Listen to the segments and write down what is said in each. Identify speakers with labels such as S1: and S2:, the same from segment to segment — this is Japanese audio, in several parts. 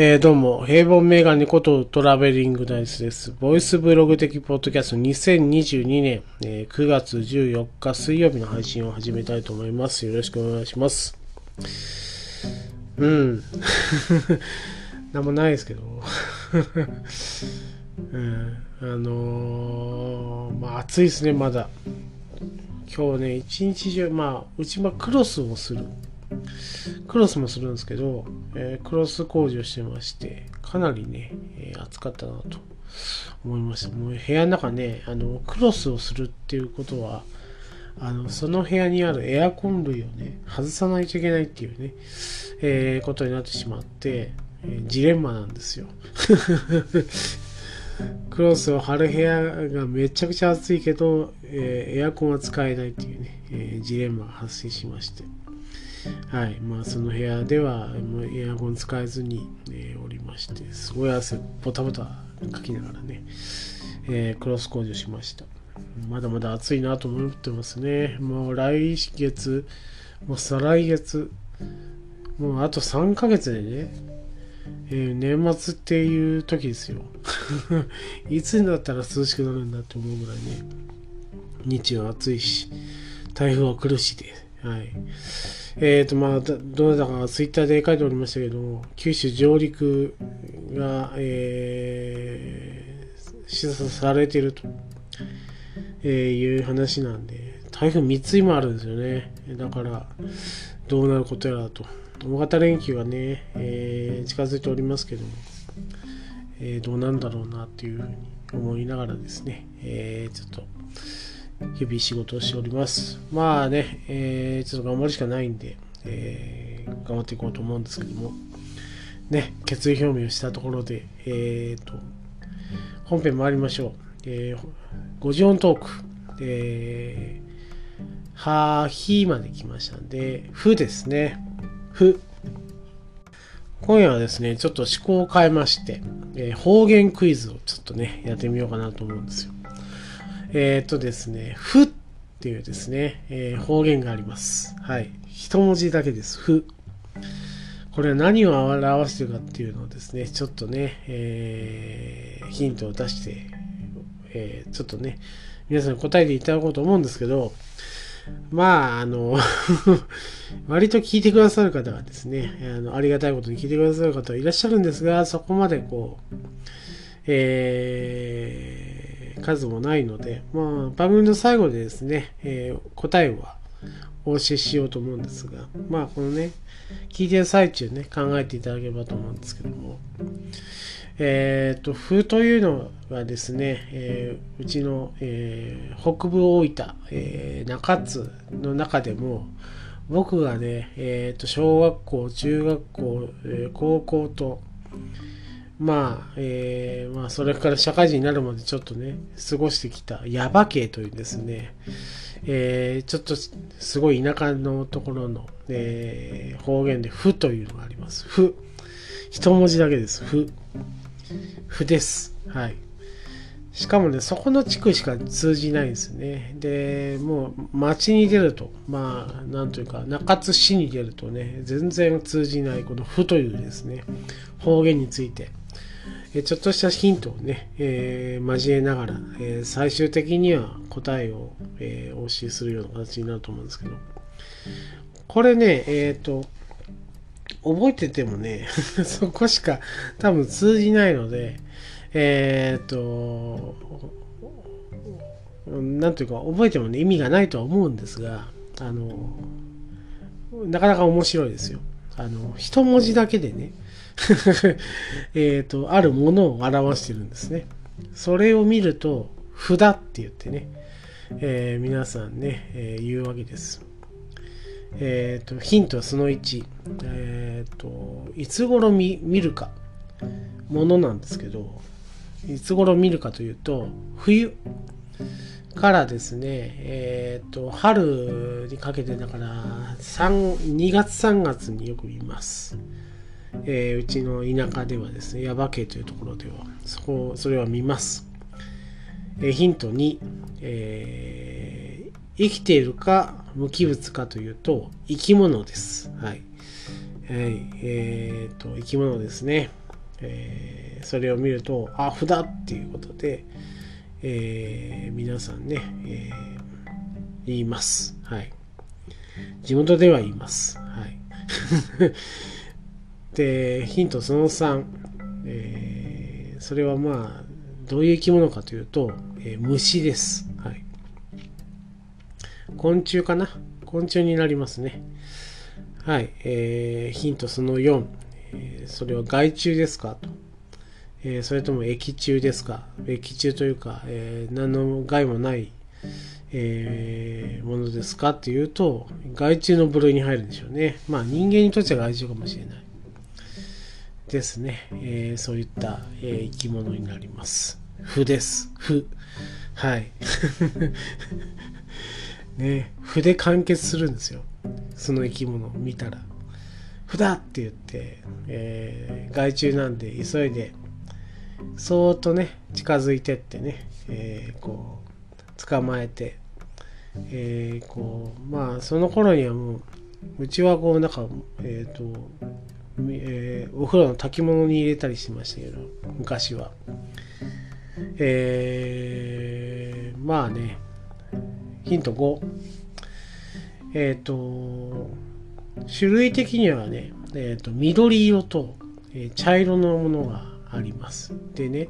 S1: えー、どうも、平凡メガネことトラベリングダイスです。ボイスブログ的ポッドキャスト2022年、えー、9月14日水曜日の配信を始めたいと思います。よろしくお願いします。うん。なんもないですけど。うん、あのー、まあ暑いですね、まだ。今日ね、一日中、まあ、うちはクロスをする。クロスもするんですけど、えー、クロス工事をしてまして、かなりね、えー、暑かったなと思いました。もう部屋の中ね、あの、クロスをするっていうことは、あの、その部屋にあるエアコン類をね、外さないといけないっていうね、えー、ことになってしまって、えジレンマなんですよ。クロスを貼る部屋がめちゃくちゃ暑いけど、えエアコンは使えないっていうね、えジレンマが発生しまして。はいまあ、その部屋ではもうエアコン使えずに、えー、おりましてすごい汗ポタポタかきながらね、えー、クロス工事しました。まだまだ暑いなと思ってますね。もう来月もう再来月もうあと3ヶ月でね、えー、年末っていう時ですよ。いつになったら涼しくなるんだって思うぐらいね日中暑いし台風は来るしではい。えっ、ー、と、まあ、どなたかツイッターで書いておりましたけど、九州上陸が、えー、示唆されていると、えいう話なんで、台風3つ今あるんですよね。だから、どうなることやらと。大型連休がね、えー、近づいておりますけども、えー、どうなんだろうなっていうふうに思いながらですね、えー、ちょっと、日々仕事をしております。まあね、えー、ちょっと頑張るしかないんで、えー、頑張っていこうと思うんですけども、ね、決意表明をしたところで、えーと、本編参りましょう。えー、50音トーク。えー、は、ひまで来ましたんで、ふですね。ふ。今夜はですね、ちょっと思考を変えまして、えー、方言クイズをちょっとね、やってみようかなと思うんですよ。えっ、ー、とですね、ふっていうですね、えー、方言があります。はい。一文字だけです。ふ。これは何を表してるかっていうのをですね、ちょっとね、えー、ヒントを出して、えー、ちょっとね、皆さんに答えていただこうと思うんですけど、まあ、あの 割と聞いてくださる方がですね、あのありがたいことに聞いてくださる方はいらっしゃるんですが、そこまでこう、えー数もないので、まあ、番組の最後でですね、えー、答えはお教えしようと思うんですが、まあ、このね、聞いてる最中ね、考えていただければと思うんですけども、えっ、ー、と、風というのはですね、えー、うちの、えー、北部大分、え中津の中でも、僕がね、えっ、と、小学校、中学校、え高校と、まあ、えー、まあ、それから社会人になるまでちょっとね、過ごしてきたヤバ系というですね、えー、ちょっとすごい田舎のところの、えー、方言で、ふというのがあります。ふ。一文字だけです。ふ。ふです。はい。しかもね、そこの地区しか通じないんですね。で、もう街に出ると、まあ、なんというか、中津市に出るとね、全然通じない、このふというですね、方言について、えちょっとしたヒントをね、えー、交えながら、えー、最終的には答えを、えー、お教えするような形になると思うんですけど、これね、えっ、と、覚えててもね、そこしか多分通じないので、えっ、と、なんというか、覚えてもね、意味がないとは思うんですが、あの、なかなか面白いですよ。あの、一文字だけでね、えっと、あるものを表してるんですね。それを見ると、札って言ってね、えー、皆さんね、えー、言うわけです。えっ、ー、と、ヒントはその1。えっ、と、いつ頃見るか、ものなんですけど、いつ頃見るかというと、冬からですね、えっ、と、春にかけてだから、2月3月によく見ます。えー、うちの田舎ではですね、耶馬渓というところでは、そこ、それは見ます。えー、ヒント2、えー、生きているか無機物かというと、生き物です。はい。はい、えー、と、生き物ですね。え、それを見ると、あ、札っていうことで、えー、皆さんね、えー、言います。はい。地元では言います。はい。で、ヒントその3、えー、それはまあ、どういう生き物かというと、えー、虫です。はい。昆虫かな？昆虫になりますね。はい。えー、ヒントその4、えー、それは害虫ですか？と。えー、それとも液中ですか？液中というか、えー、何の害もない、えー、ものですかっていうと、害虫の部類に入るんでしょうね。まあ人間にとっては害虫かもしれない。ですね。え、そういった、え、生き物になります。符です。符。はい。ね、符で完結するんですよ。その生き物を見たら。符だって言って、え、害虫なんで急いで、そーっとね、近づいてってね、えー、こう、捕まえて、えー、こう、まあ、その頃にはもう、うちはこう、なんか、えっ、ー、と、えー、お風呂の炊き物に入れたりしましたけど、昔は。えー、まあね、ヒント5。えっ、ー、と、種類的にはね、え、ー、と、緑色と、えー、茶色のものがあります。でね、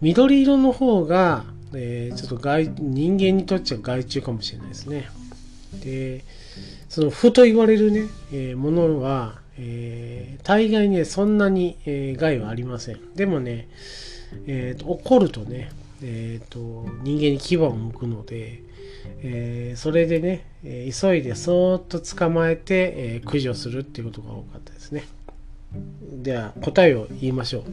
S1: 緑色の方が、えー、ちょっと外人間にとっては害虫かもしれないですね。で、その負と言われるね、えー、ものは、えー、大概ね、そんなに、え、害はありません。でもね、えーと、怒るとね、えーと、人間に牙を向くので、えー、それでね、え、急いでそーっと捕まえて、えー、駆除するっていうことが多かったですね。では答えを言いましょう。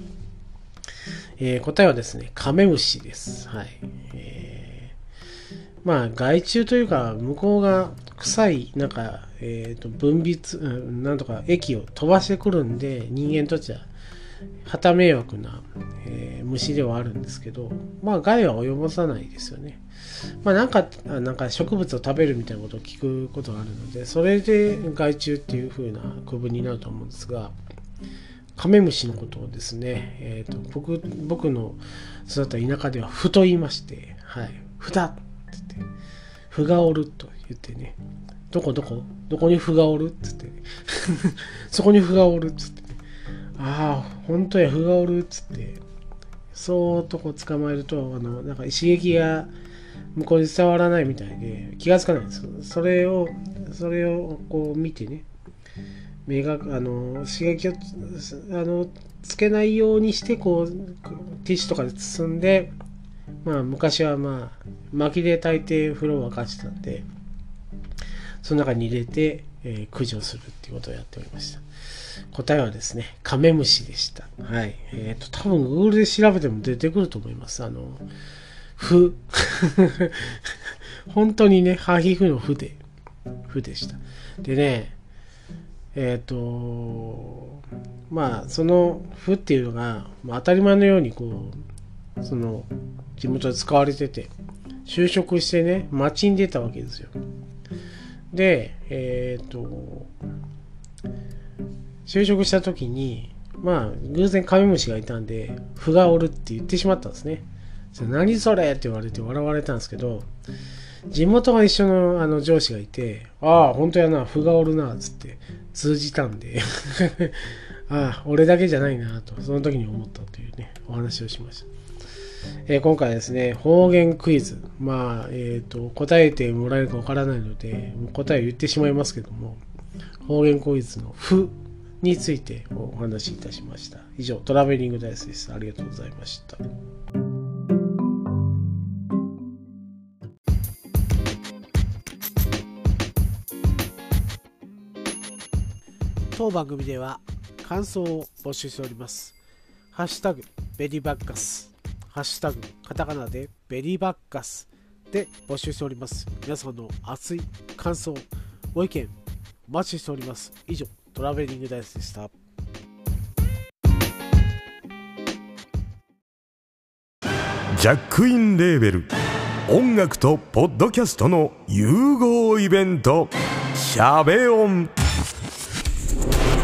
S1: え答えはですね、カメムシです。はい。えまあ、害虫というか、向こうが臭い、なんか、えっ、と、分泌、うん、なんとか液を飛ばしてくるんで、人間にとっては旗迷惑な、えー、虫ではあるんですけど、まあ害は及ぼさないですよね。まあなんか、なんか植物を食べるみたいなことを聞くことがあるので、それで害虫っていう風な区分になると思うんですが、カメムシのことをですね、えーと、僕僕の育った田舎では「ふ」と言いまして「はい、ふだ」って言って「ふがおる」と言ってね「どこどこ？どこにふがおる?」って言って そこにふがおる」っつってああ、本当や、ふがおるっつって、そーっとこう捕まえると、あの、なんか刺激が向こうに伝わらないみたいで、気がつかないんですそれを、それをこう見てね、目が、あの、刺激を、あの、つけないようにして、こう、ティッシュとかで包んで、まあ、昔はまあ、薪で炊いて風呂を沸かしてたんで、その中に入れて、えー、駆除するっていうことをやっておりました。答えはですね、カメムシでした。はい。えっ、ー、と、多分 Google で調べても出てくると思います。あの、ふ。本当にね、ハヒフのふで、ふでした。でね、えっ、ー、と、まあ、そのふっていうのが、まあ、当たり前のようにこう、その、地元で使われてて、就職してね、街に出たわけですよ。で、えっ、ー、と、就職した時に、まあ、偶然カメムシがいたんで、ふがおるって言ってしまったんですね。何それ？って言われて笑われたんですけど、地元が一緒のあの上司がいて、ああ、本当やな、ふがおるな、っつって通じたんで ああ、俺だけじゃないな、と、その時に思ったというね、お話をしました。えー、今回はですね、方言クイズ。まあ、えっ、ー、と、答えてもらえるかわからないので、もう答えを言ってしまいますけども、方言クイズのふについてお話しいたしました。以上、トラベリングダイスです。ありがとうございました。当番組では感想を募集しております。ハッシュタグベリーバッカス、ハッシュタグカタカナでベリーバッカスで募集しております。皆さんの熱い感想、ご意見お待ちしております。以上、トラベリングダイスでした。
S2: ジャックインレーベル音楽とポッドキャストの融合イベント「シャベオン」「